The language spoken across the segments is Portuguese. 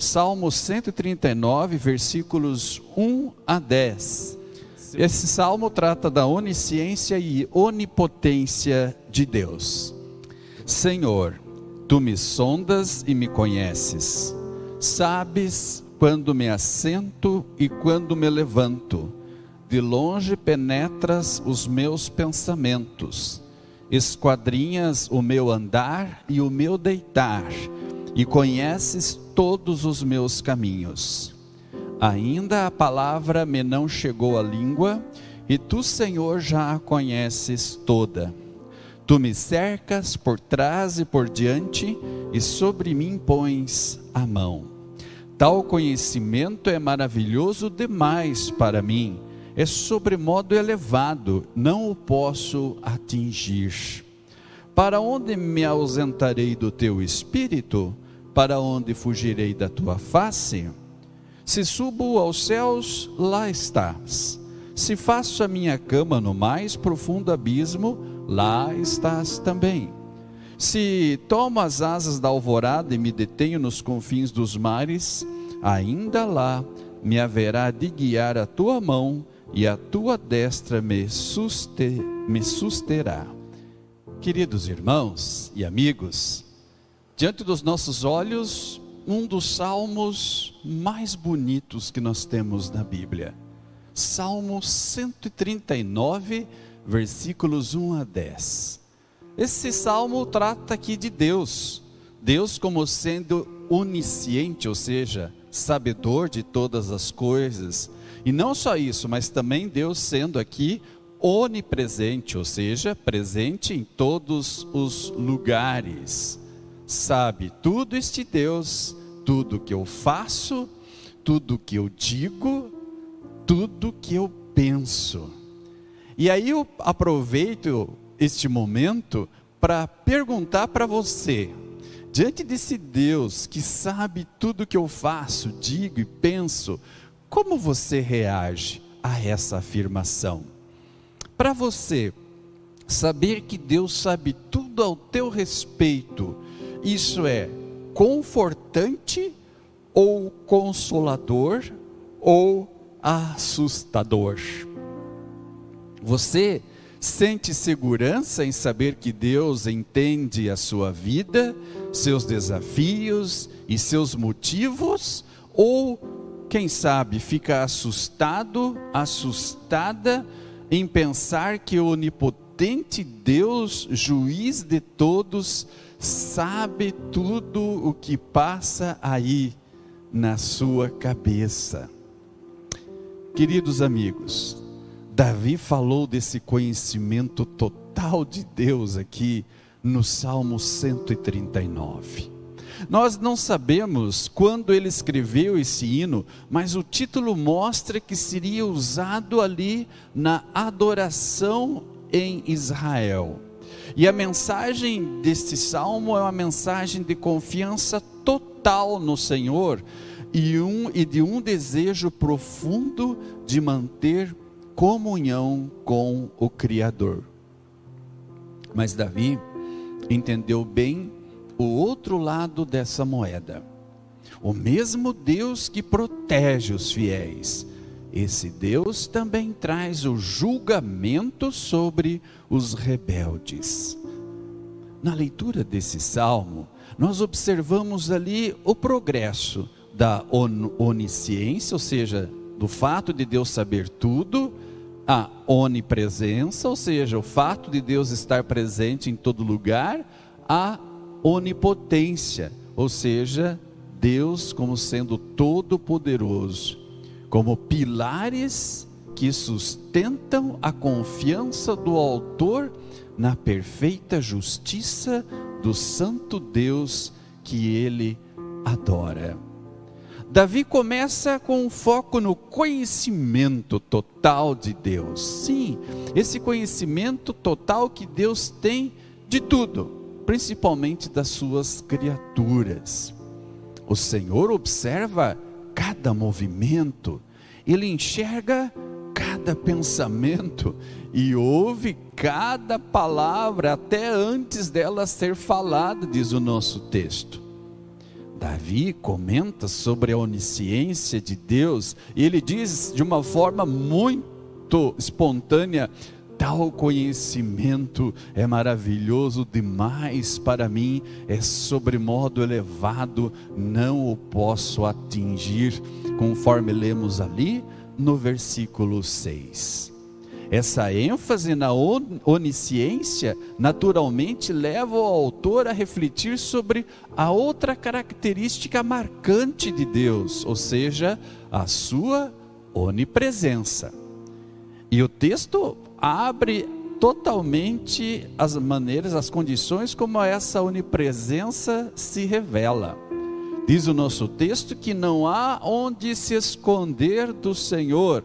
Salmo 139, versículos 1 a 10. Esse salmo trata da onisciência e onipotência de Deus. Senhor, tu me sondas e me conheces. Sabes quando me assento e quando me levanto. De longe penetras os meus pensamentos. Esquadrinhas o meu andar e o meu deitar e conheces todos os meus caminhos. Ainda a palavra me não chegou à língua, e tu, Senhor, já a conheces toda. Tu me cercas por trás e por diante, e sobre mim pões a mão. Tal conhecimento é maravilhoso demais para mim, é sobremodo elevado, não o posso atingir. Para onde me ausentarei do teu espírito? Para onde fugirei da tua face? Se subo aos céus, lá estás. Se faço a minha cama no mais profundo abismo, lá estás também. Se tomo as asas da alvorada e me detenho nos confins dos mares, ainda lá me haverá de guiar a tua mão e a tua destra me, suster, me susterá. Queridos irmãos e amigos, diante dos nossos olhos, um dos salmos mais bonitos que nós temos na Bíblia. Salmo 139, versículos 1 a 10. Esse salmo trata aqui de Deus, Deus como sendo onisciente, ou seja, sabedor de todas as coisas. E não só isso, mas também Deus sendo aqui onipresente, ou seja, presente em todos os lugares. Sabe tudo este Deus, tudo que eu faço, tudo que eu digo, tudo que eu penso. E aí eu aproveito este momento para perguntar para você, diante desse Deus que sabe tudo que eu faço, digo e penso, como você reage a essa afirmação? Para você saber que Deus sabe tudo ao teu respeito, isso é confortante ou consolador ou assustador? Você sente segurança em saber que Deus entende a sua vida, seus desafios e seus motivos? Ou, quem sabe, fica assustado, assustada em pensar que o onipotente Deus, juiz de todos, sabe tudo o que passa aí na sua cabeça. Queridos amigos, Davi falou desse conhecimento total de Deus aqui no Salmo 139. Nós não sabemos quando ele escreveu esse hino, mas o título mostra que seria usado ali na adoração em Israel. E a mensagem deste salmo é uma mensagem de confiança total no Senhor e, um, e de um desejo profundo de manter comunhão com o Criador. Mas Davi entendeu bem o outro lado dessa moeda. O mesmo Deus que protege os fiéis, esse Deus também traz o julgamento sobre os rebeldes. Na leitura desse salmo, nós observamos ali o progresso da onisciência, ou seja, do fato de Deus saber tudo, a onipresença, ou seja, o fato de Deus estar presente em todo lugar, a onipotência, ou seja, Deus como sendo todo-poderoso, como pilares que sustentam a confiança do autor na perfeita justiça do santo Deus que ele adora. Davi começa com um foco no conhecimento total de Deus. Sim, esse conhecimento total que Deus tem de tudo principalmente das suas criaturas. O Senhor observa cada movimento, ele enxerga cada pensamento e ouve cada palavra até antes dela ser falada, diz o nosso texto. Davi comenta sobre a onisciência de Deus e ele diz de uma forma muito espontânea: tal conhecimento é maravilhoso demais para mim, é sobremodo elevado, não o posso atingir, conforme lemos ali no versículo 6. Essa ênfase na onisciência naturalmente leva o autor a refletir sobre a outra característica marcante de Deus, ou seja, a sua onipresença. E o texto abre totalmente as maneiras, as condições como essa onipresença se revela. Diz o nosso texto que não há onde se esconder do Senhor.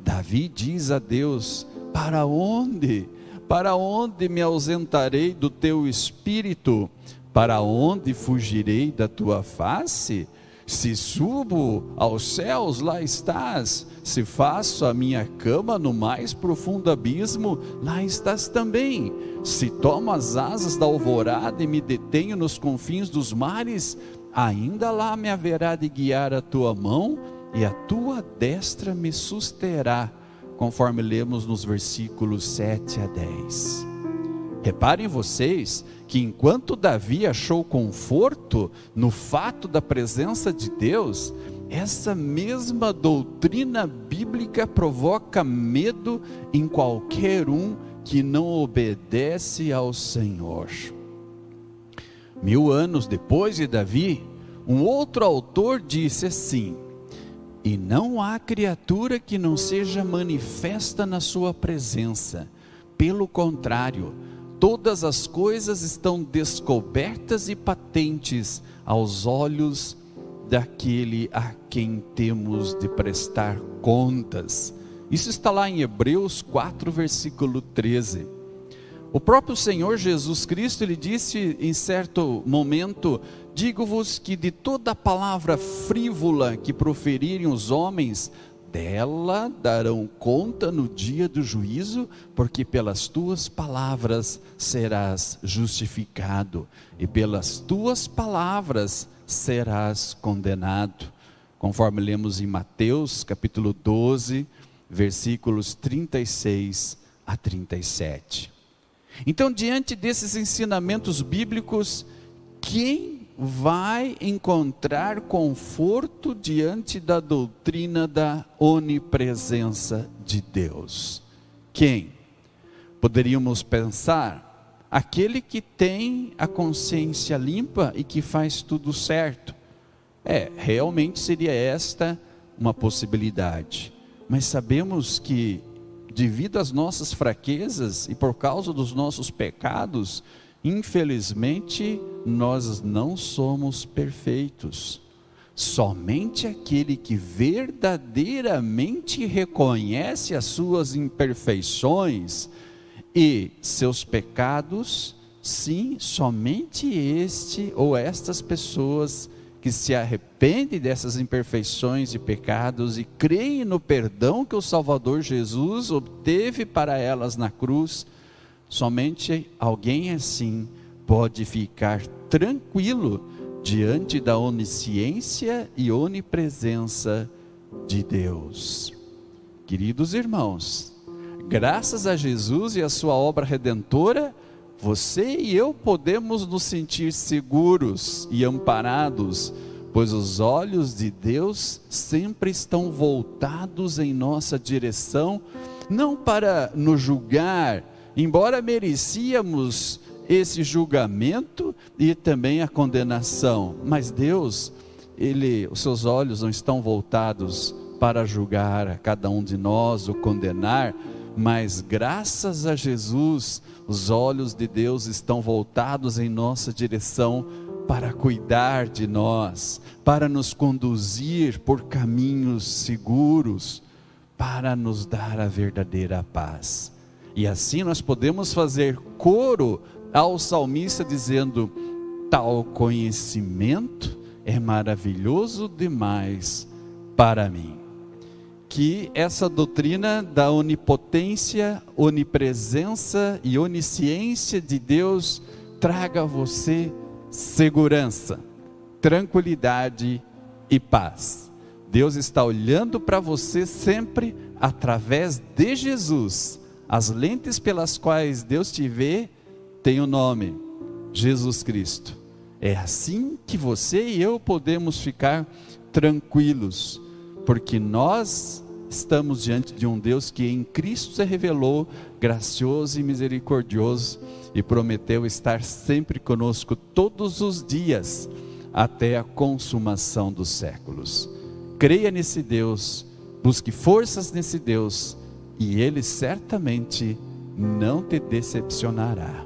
Davi diz a Deus: Para onde? Para onde me ausentarei do teu espírito? Para onde fugirei da tua face? Se subo aos céus, lá estás. Se faço a minha cama no mais profundo abismo, lá estás também. Se tomo as asas da alvorada e me detenho nos confins dos mares, ainda lá me haverá de guiar a tua mão e a tua destra me susterá, conforme lemos nos versículos 7 a 10. Reparem vocês que enquanto Davi achou conforto no fato da presença de Deus, essa mesma doutrina bíblica provoca medo em qualquer um que não obedece ao Senhor. Mil anos depois de Davi, um outro autor disse assim: E não há criatura que não seja manifesta na sua presença, pelo contrário, todas as coisas estão descobertas e patentes aos olhos daquele a quem temos de prestar contas. Isso está lá em Hebreus 4, versículo 13. O próprio Senhor Jesus Cristo, ele disse em certo momento: Digo-vos que de toda palavra frívola que proferirem os homens, dela darão conta no dia do juízo, porque pelas tuas palavras serás justificado, e pelas tuas palavras serás condenado. Conforme lemos em Mateus capítulo 12, versículos 36 a 37. Então, diante desses ensinamentos bíblicos, quem vai encontrar conforto diante da doutrina da onipresença de Deus. Quem? Poderíamos pensar aquele que tem a consciência limpa e que faz tudo certo. É, realmente seria esta uma possibilidade. Mas sabemos que devido às nossas fraquezas e por causa dos nossos pecados, Infelizmente, nós não somos perfeitos. Somente aquele que verdadeiramente reconhece as suas imperfeições e seus pecados, sim, somente este ou estas pessoas que se arrependem dessas imperfeições e pecados e creem no perdão que o Salvador Jesus obteve para elas na cruz, Somente alguém assim pode ficar tranquilo diante da onisciência e onipresença de Deus. Queridos irmãos, graças a Jesus e a sua obra redentora, você e eu podemos nos sentir seguros e amparados, pois os olhos de Deus sempre estão voltados em nossa direção, não para nos julgar, embora merecíamos esse julgamento e também a condenação, mas Deus, ele, os seus olhos não estão voltados para julgar a cada um de nós ou condenar, mas graças a Jesus, os olhos de Deus estão voltados em nossa direção para cuidar de nós, para nos conduzir por caminhos seguros, para nos dar a verdadeira paz. E assim nós podemos fazer coro ao salmista dizendo: tal conhecimento é maravilhoso demais para mim. Que essa doutrina da onipotência, onipresença e onisciência de Deus traga a você segurança, tranquilidade e paz. Deus está olhando para você sempre através de Jesus. As lentes pelas quais Deus te vê têm o nome Jesus Cristo. É assim que você e eu podemos ficar tranquilos, porque nós estamos diante de um Deus que em Cristo se revelou gracioso e misericordioso e prometeu estar sempre conosco todos os dias até a consumação dos séculos. Creia nesse Deus, busque forças nesse Deus e ele certamente não te decepcionará.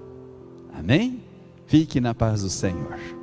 Amém? Fique na paz do Senhor.